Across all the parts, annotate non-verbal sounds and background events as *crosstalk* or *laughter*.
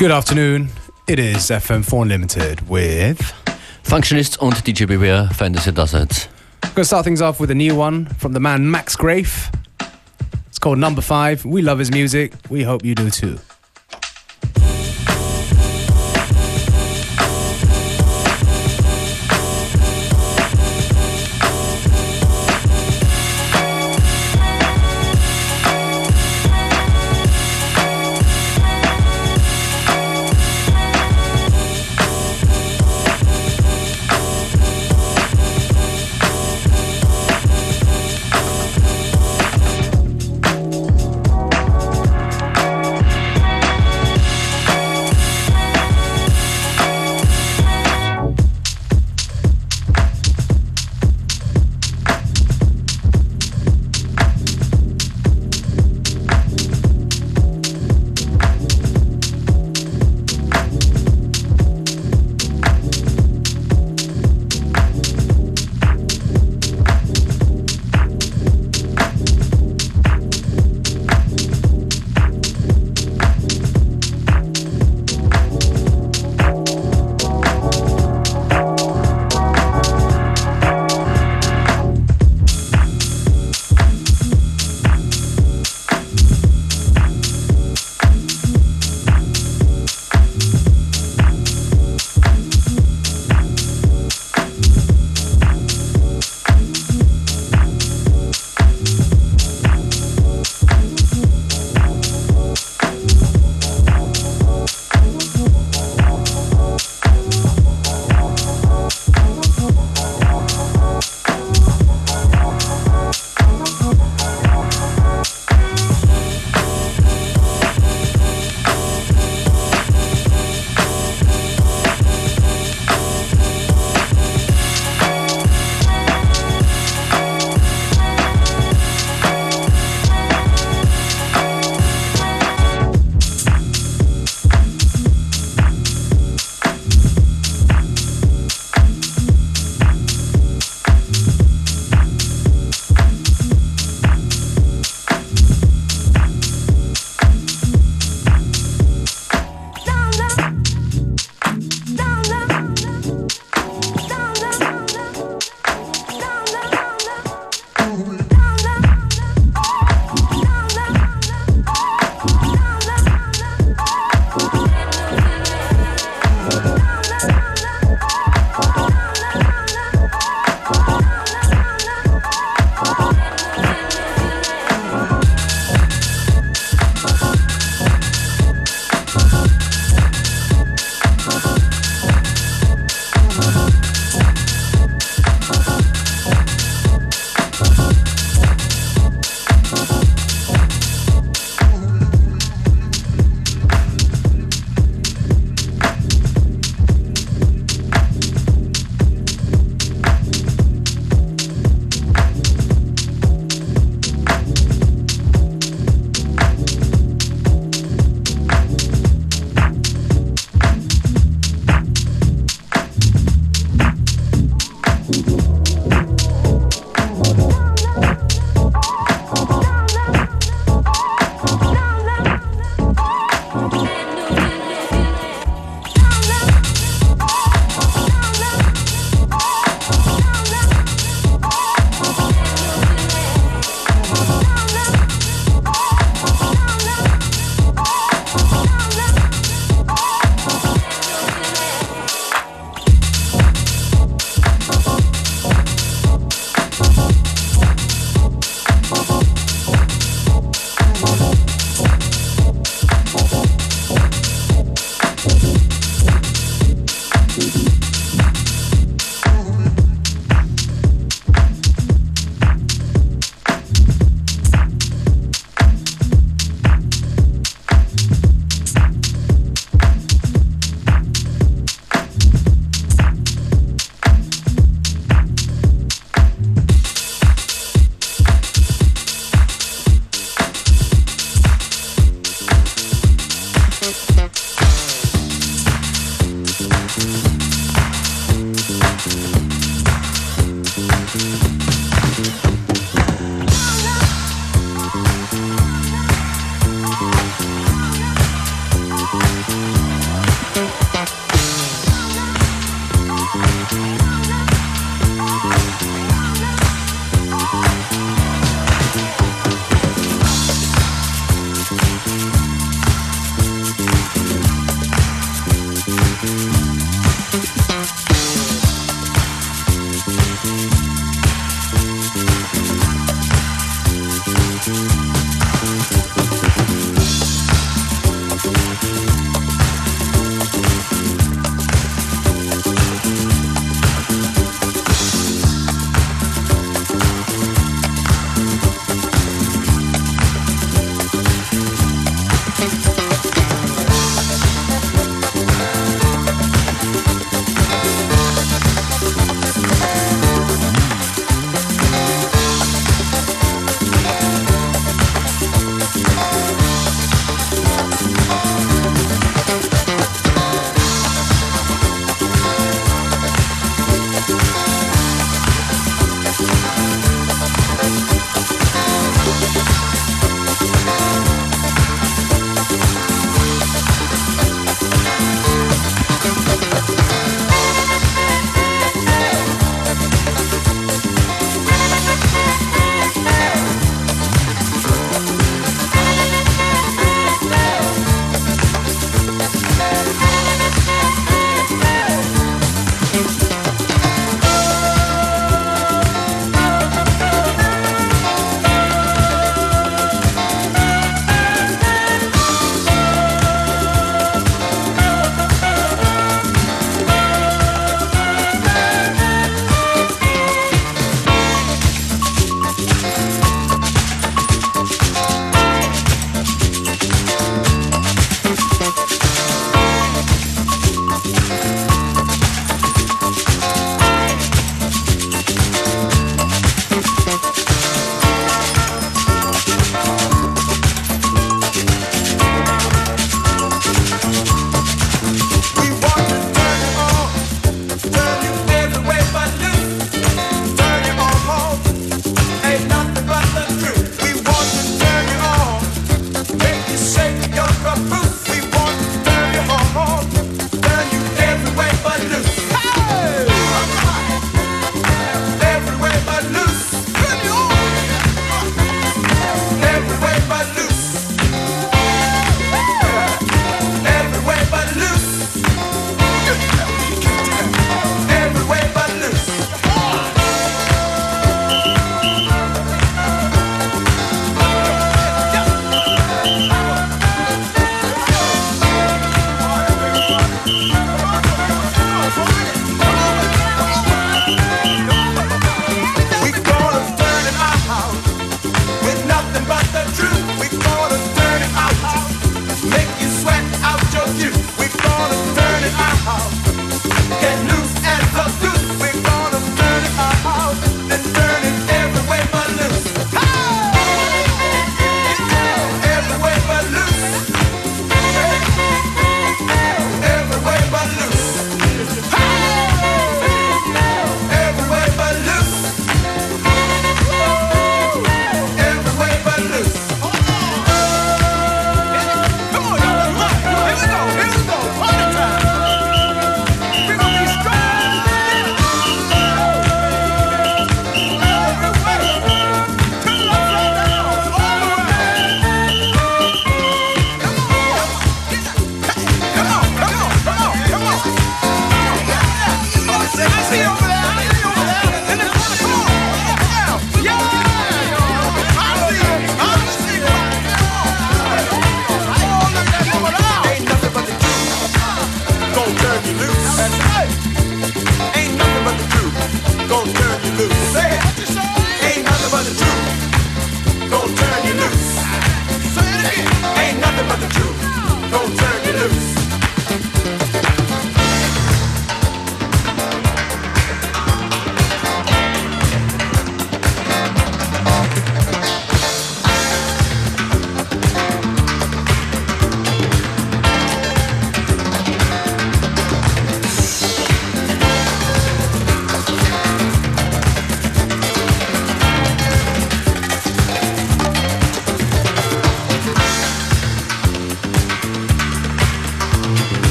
Good afternoon. It is FM4 Unlimited with Functionist und DJ Beware, fein, dass ihr da seid. We're going to start things off with a new one from the man Max Grafe. It's called Number Five. We love his music. We hope you do too.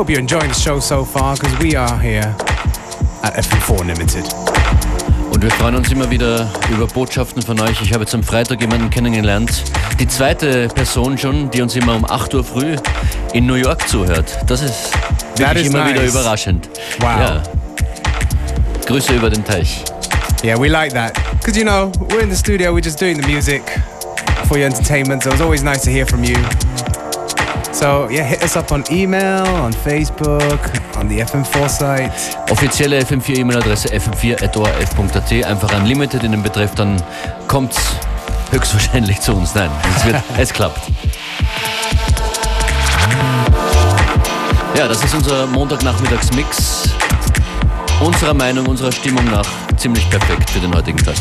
Hope you're enjoying the show so far, because we are here at FM4 Limited. Und wir freuen uns immer wieder über Botschaften von euch. Ich habe jetzt am Freitag jemanden kennengelernt. Die zweite Person schon, die uns immer um 8 Uhr früh in New York zuhört. Das ist wirklich immer nice. wieder überraschend. Wow. Ja. Grüße über den Teich. Yeah, we like that. Because, you know, we're in the studio, we're just doing the music for your entertainment, so it's always nice to hear from you. So, yeah, hit us up on email, on Facebook, on the FM4 site. Offizielle FM4 E-Mail-Adresse fm4.orf.at. Einfach Unlimited in den Betreff, dann kommt's höchstwahrscheinlich zu uns. Nein, es, wird, *laughs* es klappt. Ja, das ist unser Montagnachmittagsmix. Unserer Meinung, unserer Stimmung nach ziemlich perfekt für den heutigen Tag.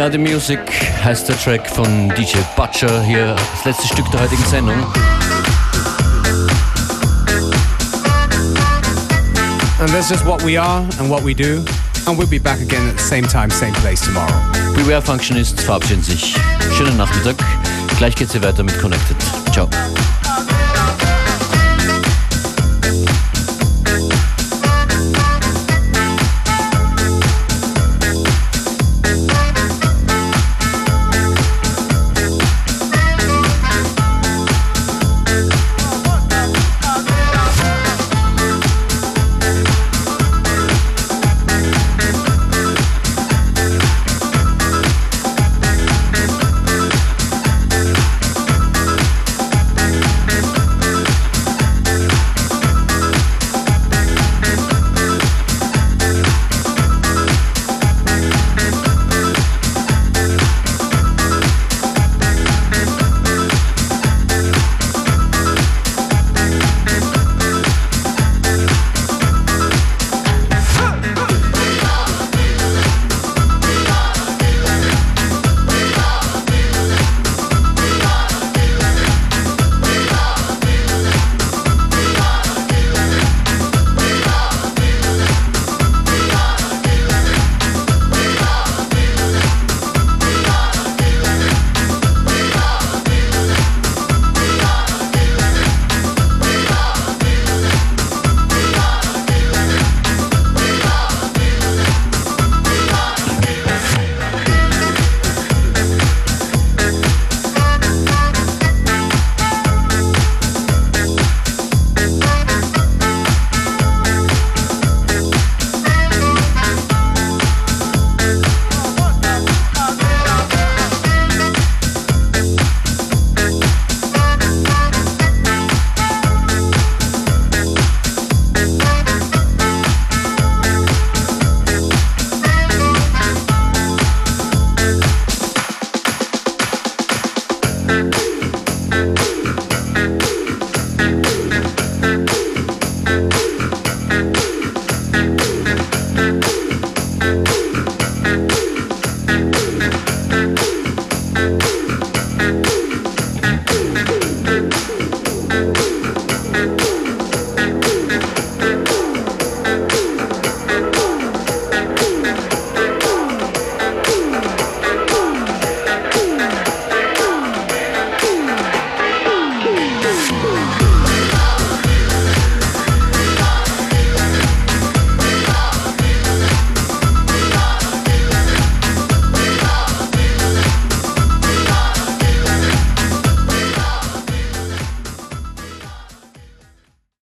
We Are the Music heißt der Track von DJ Butcher, hier das letzte Stück der heutigen Sendung. And that's just what we are and what we do. And we'll be back again at the same time, same place tomorrow. Beware Functionists verabschieden sich. Schönen Nachmittag. Gleich geht's hier weiter mit Connected. Ciao.